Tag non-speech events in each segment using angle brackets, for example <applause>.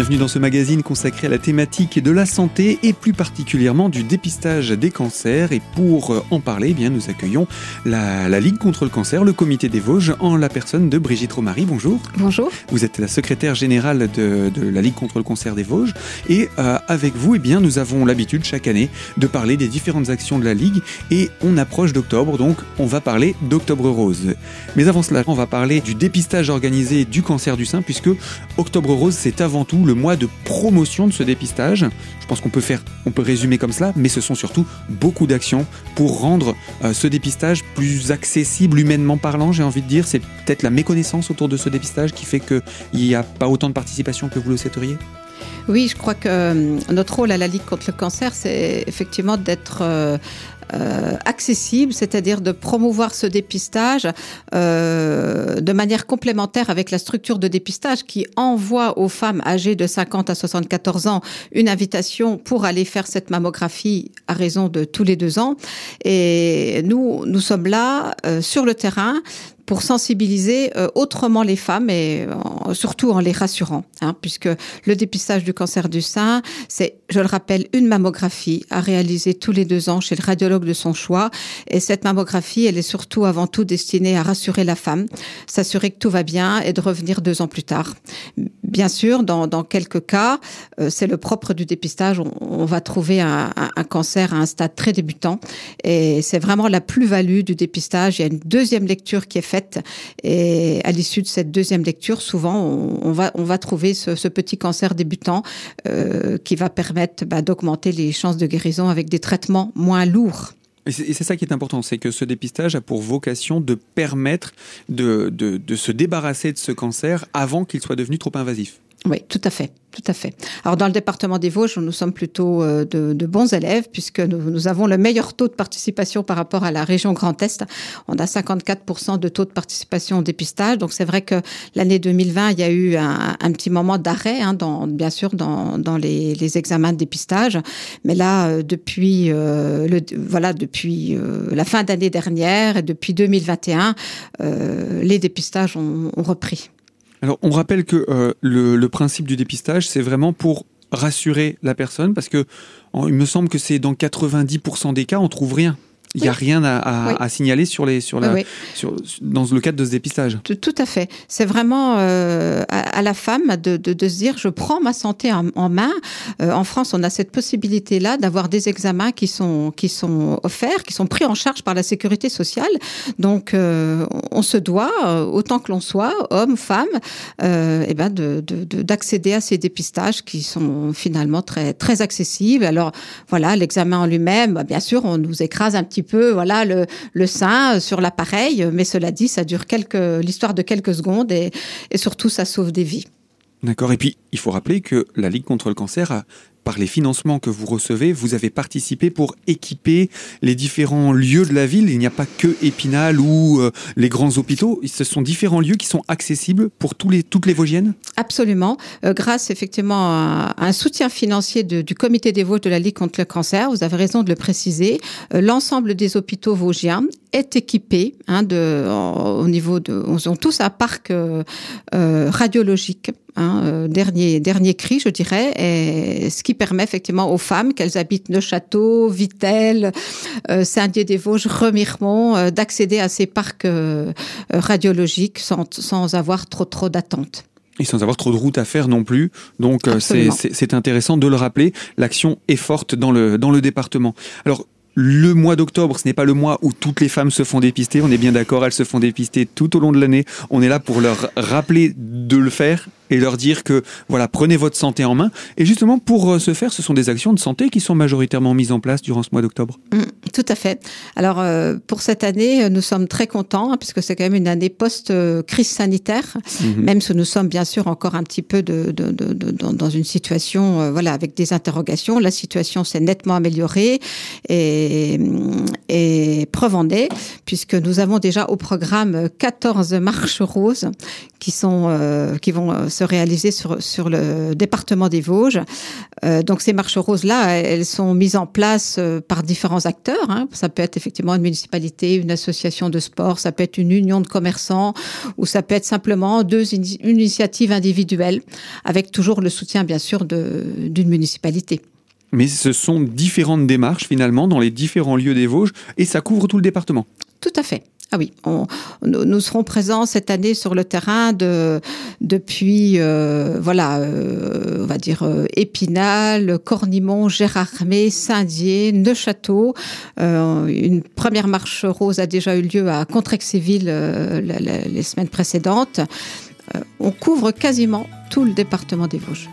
Bienvenue dans ce magazine consacré à la thématique de la santé et plus particulièrement du dépistage des cancers. Et pour euh, en parler, eh bien, nous accueillons la, Ligue contre le cancer, le comité des Vosges, en la personne de Brigitte Romary. Bonjour. Bonjour. Vous êtes la secrétaire générale de, la Ligue contre le cancer des Vosges. Et euh, avec vous, eh bien, nous avons l'habitude chaque année de parler des différentes actions de la Ligue. Et on approche d'octobre, donc on va parler d'Octobre Rose. Mais avant cela, on va parler du dépistage organisé du cancer du sein, puisque Octobre Rose, c'est avant tout le mois de promotion de ce dépistage. Je pense qu'on peut faire, on peut résumer comme cela, mais ce sont surtout beaucoup d'actions pour rendre euh, ce dépistage plus accessible humainement parlant, j'ai envie de dire. C'est peut-être la méconnaissance autour de ce dépistage qui fait qu'il n'y a pas autant de participation que vous le souhaiteriez? Oui, je crois que euh, notre rôle à la Ligue contre le cancer, c'est effectivement d'être euh, accessible, c'est-à-dire de promouvoir ce dépistage euh, de manière complémentaire avec la structure de dépistage qui envoie aux femmes âgées de 50 à 74 ans une invitation pour aller faire cette mammographie à raison de tous les deux ans. Et nous, nous sommes là euh, sur le terrain pour sensibiliser euh, autrement les femmes et surtout en les rassurant, hein, puisque le dépistage du cancer du sein, c'est, je le rappelle, une mammographie à réaliser tous les deux ans chez le radiologue de son choix. Et cette mammographie, elle est surtout avant tout destinée à rassurer la femme, s'assurer que tout va bien et de revenir deux ans plus tard. Bien sûr, dans, dans quelques cas, euh, c'est le propre du dépistage. On, on va trouver un, un, cancer à un stade très débutant et c'est vraiment la plus-value du dépistage. Il y a une deuxième lecture qui est faite et à l'issue de cette deuxième lecture, souvent, on, va, on va trouver ce, petit cancer débutant euh, qui va permettre bah, d'augmenter les chances de guérison avec des traitements moins lourds. Et c'est ça qui est important, c'est que ce dépistage a pour vocation de permettre de, de se débarrasser de ce cancer avant qu'il soit devenu trop invasif. Oui, tout à fait, tout à fait. Alors dans le département des Vosges, nous sommes plutôt euh, de, bons élèves puisque nous, avons le meilleur taux de participation par rapport à la région Grand Est. On a 54% de taux de participation au dépistage. Donc c'est vrai que l'année 2020, il y a eu un, petit moment d'arrêt, hein, dans, bien sûr, dans, dans les, les, examens de dépistage. Mais là, euh, depuis euh, le, voilà, depuis la fin d'année dernière et depuis 2021, euh, les dépistages ont, ont repris. Alors, on rappelle que euh, le, principe du dépistage, c'est vraiment pour rassurer la personne, parce que il me semble que c'est dans 90% des cas, on trouve rien. Il n'y a rien à, à, oui. à, signaler sur les, sur la, oui. sur, dans le cadre de ce dépistage. Tout, tout à fait. C'est vraiment euh, à, à, la femme de, de, de, se dire je prends ma santé en, en main. Euh, en France, on a cette possibilité-là d'avoir des examens qui sont, qui sont offerts, qui sont pris en charge par la sécurité sociale. Donc, euh, on se doit, autant que l'on soit, homme, femme, et ben de, d'accéder à ces dépistages qui sont finalement très, très accessibles. Alors, voilà, l'examen en lui-même, bah, bien sûr, on nous écrase un petit peu voilà le, le sein sur l'appareil, mais cela dit, ça dure quelques l'histoire de quelques secondes et, et surtout ça sauve des vies. D'accord. Et puis, il faut rappeler que la Ligue contre le cancer a par les financements que vous recevez, vous avez participé pour équiper les différents lieux de la ville. Il n'y a pas que Épinal ou euh, les grands hôpitaux. Ce sont différents lieux qui sont accessibles pour toutes les Vosgiennes? Absolument. Euh, grâce effectivement à un soutien financier du comité des Vosges de la Ligue contre le cancer, vous avez raison de le préciser, euh, l'ensemble des hôpitaux vosgiens est équipé hein, au niveau de... Ils ont tous un parc euh, radiologique Hein, euh, dernier, dernier cri, je dirais, et ce qui permet effectivement aux femmes, qu'elles habitent Neuchâteau, Vittel, euh, Saint-Dié-des-Vosges, Remiremont, euh, d'accéder à ces parcs radiologiques sans, sans avoir trop trop d'attente. Et sans avoir trop de route à faire non plus. Donc c'est intéressant de le rappeler. L'action est forte dans le, dans le département. Alors, le mois d'octobre, ce n'est pas le mois où toutes les femmes se font dépister. On est bien d'accord, elles se font dépister tout au long de l'année. On est là pour leur rappeler de le faire et leur dire que voilà, prenez votre santé en main. Et justement, pour euh, ce faire, ce sont des actions de santé qui sont majoritairement mises en place durant ce mois d'octobre. Mmh, tout à fait. Alors, euh, pour cette année, nous sommes très contents, hein, puisque c'est quand même une année post-crise sanitaire, mmh. même si nous sommes bien sûr encore un petit peu de, de, de, de dans une situation, euh, voilà, avec des interrogations. La situation s'est nettement améliorée et, et preuve en est, puisque nous avons déjà au programme 14 marches roses qui sont, euh, qui vont se réaliser sur, sur le département des Vosges. Euh, donc ces marches roses-là, elles sont mises en place euh, par différents acteurs. Hein. Ça peut être effectivement une municipalité, une association de sport, ça peut être une union de commerçants, ou ça peut être simplement deux initiatives individuelles, avec toujours le soutien bien sûr d'une municipalité. Mais ce sont différentes démarches finalement dans les différents lieux des Vosges et ça couvre tout le département? Tout à fait. Ah oui, nous serons présents cette année sur le terrain de, depuis, euh, voilà, euh, on va dire euh, Épinal, Cornimont, Gérardmer, Saint-Dié, Neuchâteau. une première marche rose a déjà eu lieu à Contrexéville les semaines précédentes. on couvre quasiment tout le département des Vosges.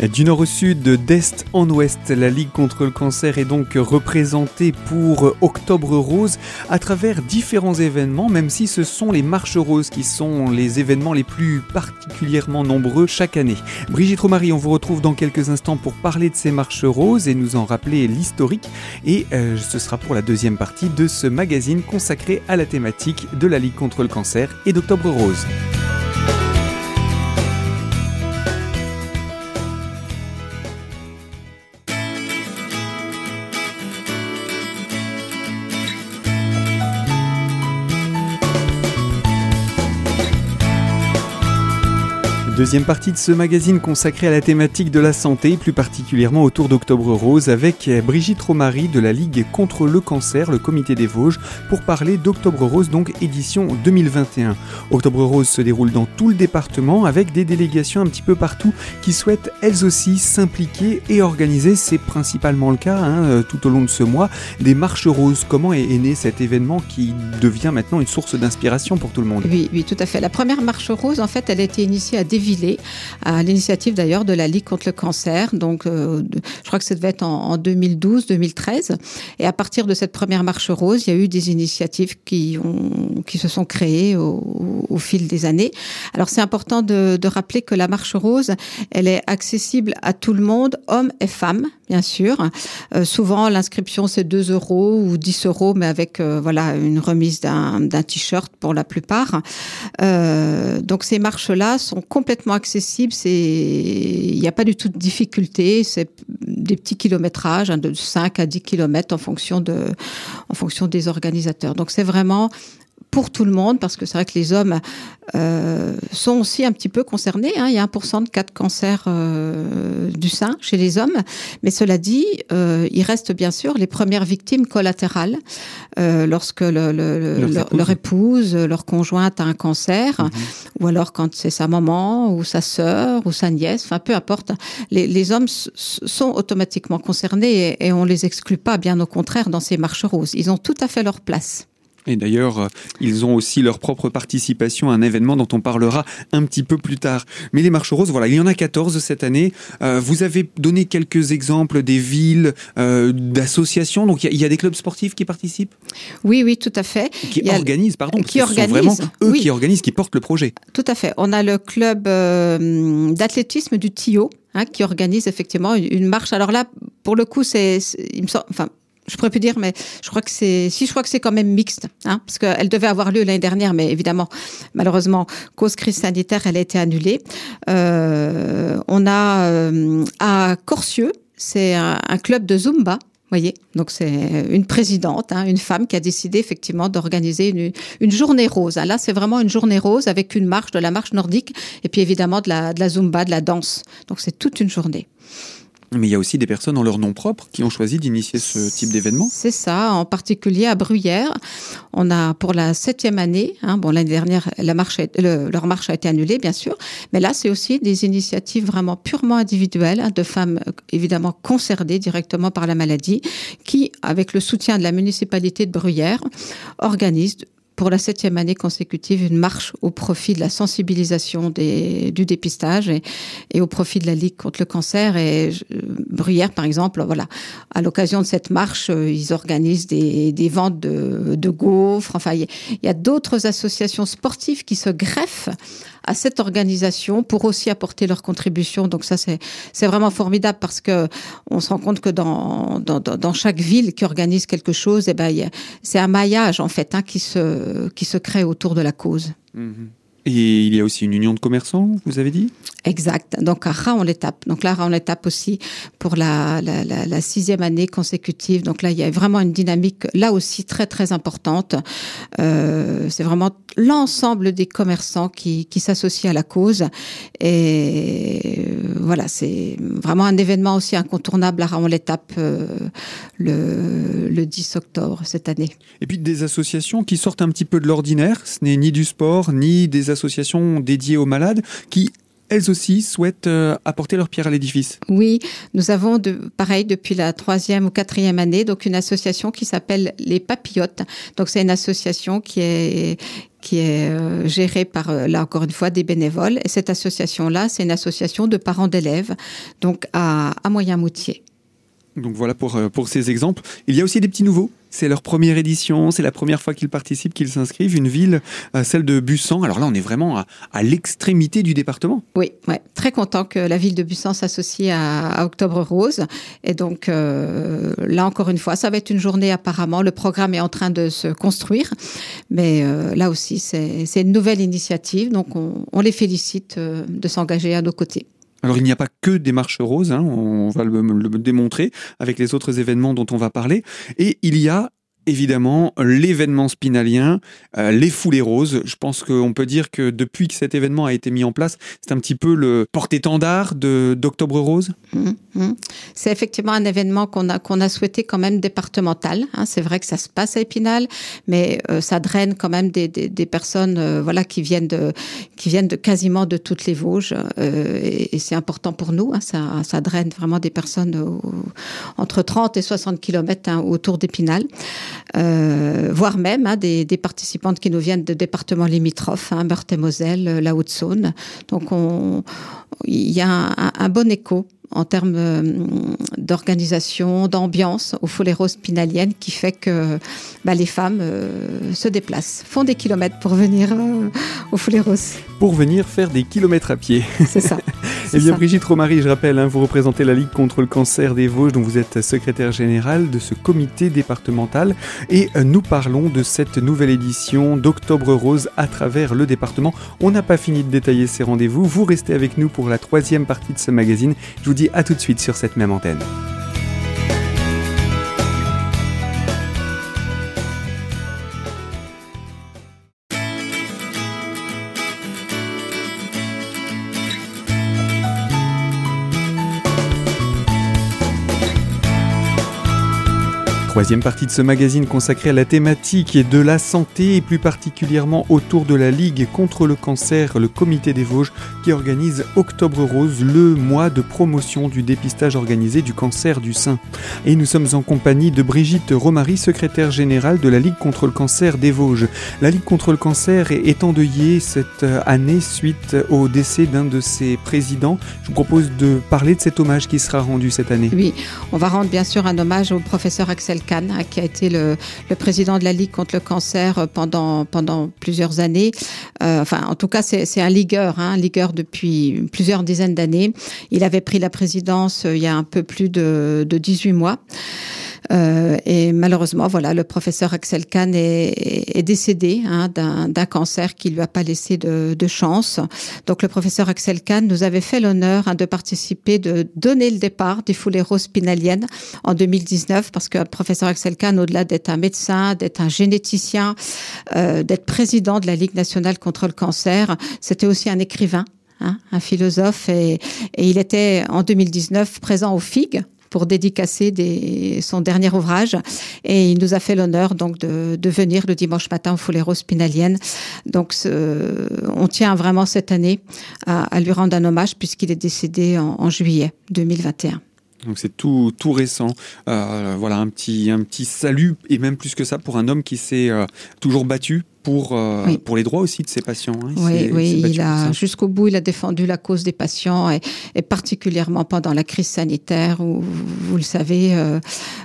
Du nord au sud, d'est en ouest, la Ligue contre le cancer est donc représentée pour Octobre Rose à travers différents événements, même si ce sont les marches roses qui sont les événements les plus particulièrement nombreux chaque année. Brigitte Romary, on vous retrouve dans quelques instants pour parler de ces marches roses et nous en rappeler l'historique. Et euh, ce sera pour la deuxième partie de ce magazine consacré à la thématique de la Ligue contre le cancer et d'Octobre Rose. Deuxième partie de ce magazine consacré à la thématique de la santé, plus particulièrement autour d'Octobre Rose, avec Brigitte Romary de la Ligue contre le cancer, le comité des Vosges, pour parler d'Octobre Rose, donc édition 2021. Octobre Rose se déroule dans tout le département avec des délégations un petit peu partout qui souhaitent elles aussi s'impliquer et organiser, c'est principalement le cas hein, euh, tout au long de ce mois, des marches roses. Comment est, né cet événement qui devient maintenant une source d'inspiration pour tout le monde? Oui, oui, tout à fait. La première marche rose, en fait, elle a été initiée à à l'initiative d'ailleurs de la Ligue contre le cancer. Donc, euh, je crois que ça devait être en, 2012-2013. Et à partir de cette première marche rose, il y a eu des initiatives qui, ont, qui se sont créées au, fil des années. Alors, c'est important de, rappeler que la marche rose, elle est accessible à tout le monde, hommes et femmes, bien sûr. Euh, souvent, l'inscription, c'est 2 euros ou 10 euros, mais avec euh, voilà une remise d'un t-shirt pour la plupart. donc, ces marches-là sont complètement accessible. C'est, il n'y a pas du tout de difficulté. C'est des petits kilométrages, hein, de 5 à 10 kilomètres en fonction en fonction des organisateurs. Donc c'est vraiment pour tout le monde, parce que c'est vrai que les hommes euh, sont aussi un petit peu concernés. Hein. Il y a 1% de cas de cancer euh, du sein chez les hommes. Mais cela dit, euh, il reste bien sûr les premières victimes collatérales euh, lorsque le, le, leur, épouse. leur conjointe a un cancer, mhm. ou alors quand c'est sa maman, ou sa sœur, ou sa nièce, enfin peu importe. Les, les hommes sont automatiquement concernés et, et on les exclut pas, bien au contraire, dans ces marches roses. Ils ont tout à fait leur place. Et d'ailleurs, euh, ils ont aussi leur propre participation à un événement dont on parlera un petit peu plus tard. Mais les marches roses, voilà, il y en a 14 cette année. Euh, vous avez donné quelques exemples des villes, euh, d'associations. Donc il y, a des clubs sportifs qui participent? Oui, oui, tout à fait. Qui organisent, pardon. Qui organisent. vraiment eux qui organisent, qui portent le projet. Tout à fait. On a le club d'athlétisme du Tio. Hein, qui organise effectivement une marche. Alors là, pour le coup, c'est, il me semble, enfin, je pourrais plus dire, mais je crois que c'est, si je crois que c'est quand même mixte, hein, parce qu'elle devait avoir lieu l'année dernière, mais évidemment, malheureusement, cause crise sanitaire, elle a été annulée. Euh, on a euh, à Corcieux, c'est un, club de Zumba. Voyez, donc c'est une présidente, hein, une femme qui a décidé effectivement d'organiser une, une, journée rose. Là, c'est vraiment une journée rose avec une marche, de la marche nordique, et puis évidemment de la, de la zumba, de la danse. Donc c'est toute une journée. Mais il y a aussi des personnes en leur nom propre qui ont choisi d'initier ce type d'événement. C'est ça, en particulier à Bruyères. On a pour la septième année, hein, bon l'année dernière la marche leur marche a été annulée bien sûr, mais là c'est aussi des initiatives vraiment purement individuelles hein, de femmes euh, évidemment concernées directement par la maladie, qui avec le soutien de la municipalité de Bruyères organisent pour la septième année consécutive une marche au profit de la sensibilisation du dépistage et, au profit de la Ligue contre le cancer. Euh, Bruyère, par exemple, voilà, à l'occasion de cette marche, euh, ils organisent des, ventes de, de gaufres. Enfin, il y a d'autres associations sportives qui se greffent à cette organisation pour aussi apporter leur contribution. Donc ça, c'est vraiment formidable parce que on se rend compte que dans dans, dans chaque ville qui organise quelque chose, eh ben c'est un maillage en fait hein, qui se qui se crée autour de la cause. Mhm. Et il y a aussi une union de commerçants, vous avez dit? Exact. Donc à Ra, on l'étape. Donc là, on l'étape aussi pour la, la, la, la, sixième année consécutive. Donc là, il y a vraiment une dynamique là aussi très très importante. Euh, c'est vraiment l'ensemble des commerçants qui, qui s'associent à la cause. Et voilà, c'est vraiment un événement aussi incontournable à Ra, on l'étape euh, le, le 10 octobre cette année. Et puis des associations qui sortent un petit peu de l'ordinaire. Ce n'est ni du sport, ni des associations dédiées aux malades qui elles aussi souhaitent euh, apporter leur pierre à l'édifice. Oui, nous avons de, pareil depuis la troisième ou quatrième année, donc une association qui s'appelle les Papillotes. Donc c'est une association qui est qui est euh, gérée par, euh, là encore une fois, des bénévoles. Et cette association-là, c'est une association de parents d'élèves, donc à, à Moyen-Moutier. Donc voilà pour, pour ces exemples. Il y a aussi des petits nouveaux. C'est leur première édition, c'est la première fois qu'ils participent, qu'ils s'inscrivent. Une ville, euh, celle de Bussan. Alors là, on est vraiment à, l'extrémité du département. Oui, très content que la ville de Bussan s'associe à, Octobre Rose. Et donc euh, là, encore une fois, ça va être une journée apparemment. Le programme est en train de se construire. Mais euh, là aussi, c'est une nouvelle initiative. Donc on, les félicite de s'engager à nos côtés. Alors il n'y a pas que des marches roses, hein, on va le, le, démontrer avec les autres événements dont on va parler. Et il y a évidemment l'événement spinalien, euh, les foulées roses. Je pense qu'on peut dire que depuis que cet événement a été mis en place, c'est un petit peu le porte-étendard d'Octobre Rose. Mmh, mmh. C'est effectivement un événement qu'on a, qu'on a souhaité quand même départemental. Hein. C'est vrai que ça se passe à Épinal, mais euh, ça draine quand même des, des, personnes euh, voilà, qui, viennent de, qui viennent de quasiment de toutes les Vosges. Euh, et, c'est important pour nous. Hein. Ça, ça draine vraiment des personnes entre 30 et 60 km hein, autour d'Épinal euh, voire même hein, des, des, participantes qui nous viennent de départements limitrophes, hein, Meurthe-et-Moselle, la Haute-Saône. Donc on, il y a un, un bon écho en termes euh, d'organisation, d'ambiance au Folero Spinalienne qui fait que bah, les femmes euh, se déplacent, font des kilomètres pour venir euh, au Foleros. Pour venir faire des kilomètres à pied. C'est ça. <laughs> Eh bien, ça. Brigitte Romary, je rappelle, hein, vous représentez la Ligue contre le cancer des Vosges, dont vous êtes secrétaire générale de ce comité départemental. Et nous parlons de cette nouvelle édition d'Octobre Rose à travers le département. On n'a pas fini de détailler ces rendez-vous. Vous restez avec nous pour la troisième partie de ce magazine. Je vous dis à tout de suite sur cette même antenne. Troisième partie de ce magazine consacré à la thématique de la santé et plus particulièrement autour de la Ligue contre le cancer, le comité des Vosges qui organise Octobre Rose, le mois de promotion du dépistage organisé du cancer du sein. Et nous sommes en compagnie de Brigitte Romary, secrétaire générale de la Ligue contre le cancer des Vosges. La Ligue contre le cancer est endeuillée cette année suite au décès d'un de ses présidents. Je vous propose de parler de cet hommage qui sera rendu cette année. Oui, on va rendre bien sûr un hommage au professeur Axel Qui a été le, président de la Ligue contre le cancer pendant, pendant plusieurs années. Euh, enfin, en tout cas, c'est un ligueur, hein, un ligueur depuis plusieurs dizaines d'années. Il avait pris la présidence euh, il y a un peu plus de, de 18 mois. Euh, et malheureusement, voilà, le professeur Axel Kahn est, est décédé hein, d'un cancer qui lui a pas laissé de, de, chance. Donc, le professeur Axel Kahn nous avait fait l'honneur hein, de participer, de donner le départ des foulées roses spinaliennes en 2019, parce que le professeur Axel Kahn, au-delà d'être un médecin, d'être un généticien, euh, d'être président de la Ligue nationale contre le cancer, c'était aussi un écrivain. Hein, un philosophe et, et il était en 2019 présent au FIG, pour dédicacer son dernier ouvrage. Et il nous a fait l'honneur donc de, venir le dimanche matin au Folero Spinalienne. Donc on tient vraiment cette année à, lui rendre un hommage puisqu'il est décédé en, en juillet 2021. Donc c'est tout, tout récent. Euh, voilà un petit, un petit salut et même plus que ça pour un homme qui s'est euh, toujours battu pour, euh, oui. pour les droits aussi de ses patients. Hein. Oui, oui il a jusqu'au bout, il a défendu la cause des patients et, et, particulièrement pendant la crise sanitaire où, vous le savez, euh,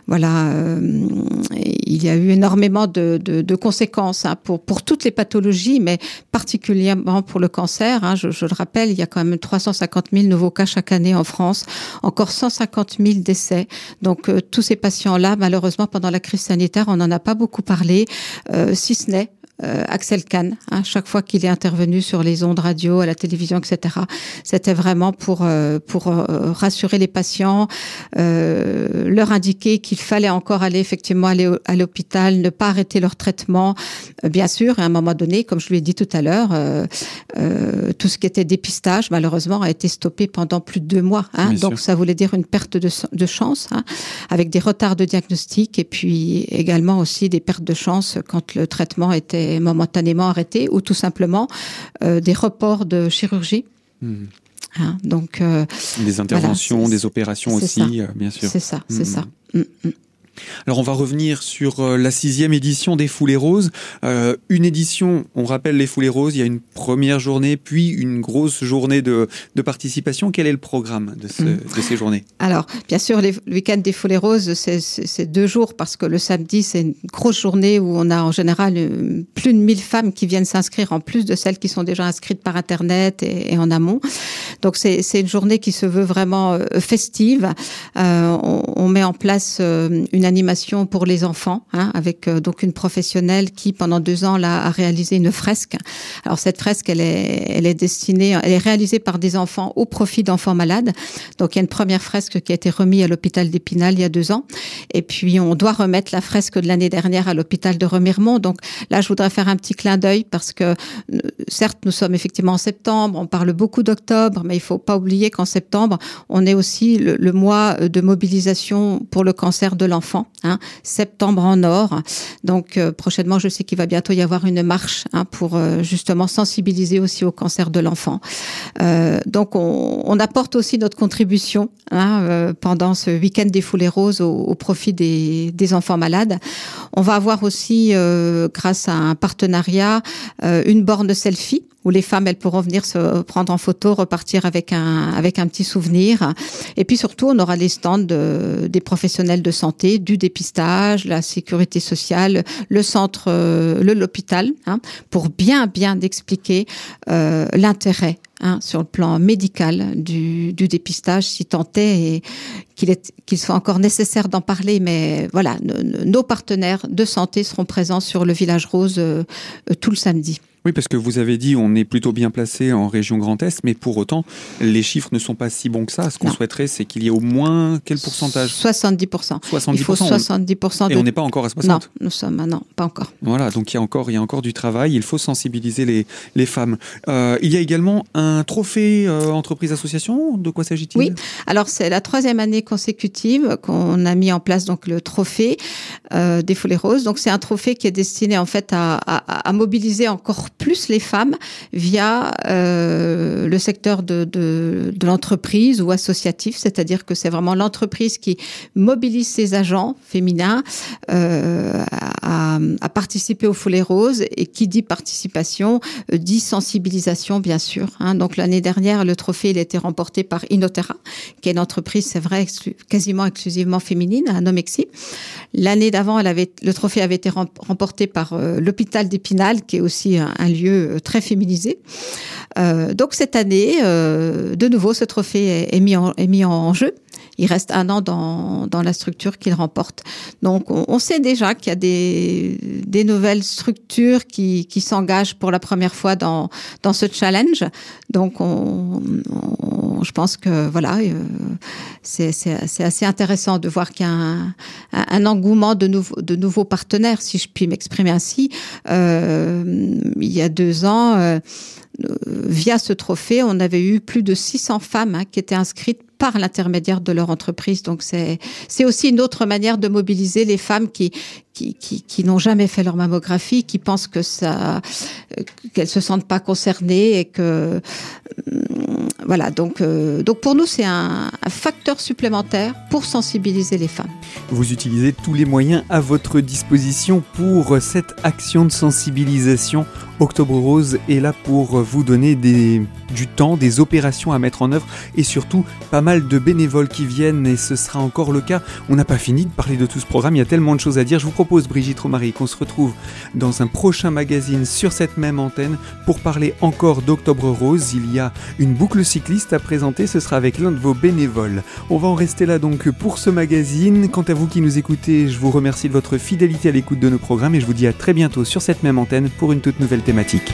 voilà, euh, il y a eu énormément de, de, de conséquences hein, pour, pour toutes les pathologies, mais particulièrement pour le cancer. Hein, je, je, le rappelle, il y a quand même 350 000 nouveaux cas chaque année en France, encore 150 000 décès. Donc euh, tous ces patients-là, malheureusement, pendant la crise sanitaire, on n'en a pas beaucoup parlé, euh, si ce n'est Axel Kahn, hein, chaque fois qu'il est intervenu sur les ondes radio, à la télévision, etc. C'était vraiment pour pour rassurer les patients, leur indiquer qu'il fallait encore aller effectivement aller à l'hôpital, ne pas arrêter leur traitement. bien sûr, à un moment donné, comme je lui ai dit tout à l'heure, tout ce qui était dépistage, malheureusement, a été stoppé pendant plus de deux mois. Hein, donc ça voulait dire une perte de, de chance, hein, avec des retards de diagnostic et puis également aussi des pertes de chance quand le traitement était momentanément arrêté ou tout simplement euh, des reports de chirurgie. Hmm. Hein, donc euh, des interventions, des opérations aussi, euh, bien sûr. C'est ça, c'est hmm. ça. Hmm, alors on va revenir sur euh, la sixième édition des Foulées Roses. Euh, une édition, on rappelle les Foulées Roses, il y a une première journée, puis une grosse journée de, participation. Quel est le programme de, mm. ces journées? Alors, bien sûr, le week-end des Foulées Roses, c'est deux jours parce que le samedi, c'est une grosse journée où on a en général euh, plus de 1000 femmes qui viennent s'inscrire, en plus de celles qui sont déjà inscrites par Internet et, en amont. Donc c'est une journée qui se veut vraiment festive. on, on, met en place une animation pour les enfants, hein, avec euh, donc une professionnelle qui pendant deux ans là, a réalisé une fresque. Alors cette fresque, elle est, elle est destinée, elle est réalisée par des enfants au profit d'enfants malades. Donc il y a une première fresque qui a été remise à l'hôpital d'Épinal il y a deux ans, et puis on doit remettre la fresque de l'année dernière à l'hôpital de Remiremont. Donc là, je voudrais faire un petit clin d'œil parce que euh, certes, nous sommes effectivement en septembre, on parle beaucoup d'octobre, mais il faut pas oublier qu'en septembre, on est aussi le, le mois de mobilisation pour le cancer de l'enfant Hein, septembre en or. Donc euh, prochainement, je sais qu'il va bientôt y avoir une marche hein, pour euh, justement sensibiliser aussi au cancer de l'enfant. Euh, donc on, apporte aussi notre contribution hein, pendant ce week-end des foulées roses au, profit des, des, enfants malades. On va avoir aussi, grâce à un partenariat, une borne selfie où les femmes elles pourront venir se prendre en photo, repartir avec un avec un petit souvenir. Et puis surtout, on aura les stands des professionnels de santé, du dépistage, la sécurité sociale, le centre, euh, l'hôpital, hein, pour bien bien expliquer euh, l'intérêt Hein, sur le plan médical du, dépistage, si tant est qu'il est qu'il soit encore nécessaire d'en parler. Mais voilà, nos partenaires de santé seront présents sur le village rose euh, tout le samedi. Oui, parce que vous avez dit on est plutôt bien placé en région Grand Est, mais pour autant, les chiffres ne sont pas si bons que ça. Ce qu'on souhaiterait, c'est qu'il y ait au moins quel pourcentage? 70%. 70%. Il faut 70%. De... Et on n'est pas encore à 60 Non, nous sommes, non, pas encore. Voilà, donc il y a encore, il y a encore du travail. Il faut sensibiliser les, les femmes. Euh, il y a également un trophée euh, entreprise-association. De quoi s'agit-il? Oui, alors c'est la troisième année consécutive qu'on a mis en place donc le trophée euh, des Follets Roses. Donc c'est un trophée qui est destiné en fait à, à, à mobiliser encore plus les femmes via euh, le secteur de, de, l'entreprise ou associatif, c'est-à-dire que c'est vraiment l'entreprise qui mobilise ses agents féminins euh, à, participer aux Foulées Roses et qui dit participation euh, dit sensibilisation bien sûr. Hein. Donc l'année dernière, le trophée il a été remporté par Inotera, qui est une entreprise, c'est vrai, quasiment exclusivement féminine à Nomexi. L'année d'avant, le trophée avait été remporté par l'hôpital d'Épinal, qui est aussi un, un lieu euh, très féminisé. Euh, donc cette année, euh, de nouveau, ce trophée est, mis, en, est mis en jeu. Il reste un an dans, dans la structure qu'il remporte. Donc, on, sait déjà qu'il y a des, des nouvelles structures qui, qui s'engagent pour la première fois dans, dans ce challenge. Donc, on, je pense que voilà, euh, c'est assez intéressant de voir qu'il y a un, un, engouement de, nouveau, de nouveaux partenaires, si je puis m'exprimer ainsi. Euh, il y a deux ans, euh, via ce trophée, on avait eu plus de 600 femmes hein, qui étaient inscrites par l'intermédiaire de leur entreprise. Donc c'est aussi une autre manière de mobiliser les femmes qui qui, n'ont jamais fait leur mammographie, qui pensent que ça qu'elles se sentent pas concernées et que voilà, donc, euh, donc pour nous, c'est un, facteur supplémentaire pour sensibiliser les femmes. Vous utilisez tous les moyens à votre disposition pour cette action de sensibilisation. Octobre Rose est là pour vous donner du temps, des opérations à mettre en œuvre et surtout pas mal de bénévoles qui viennent et ce sera encore le cas. On n'a pas fini de parler de tout ce programme, il y a tellement de choses à dire. Je vous propose propose, Brigitte Romary, qu'on se retrouve dans un prochain magazine sur cette même antenne pour parler encore d'Octobre Rose. Il y a une boucle cycliste à présenter, ce sera avec l'un de vos bénévoles. On va en rester là donc pour ce magazine. Quant à vous qui nous écoutez, je vous remercie de votre fidélité à l'écoute de nos programmes et je vous dis à très bientôt sur cette même antenne pour une toute nouvelle thématique.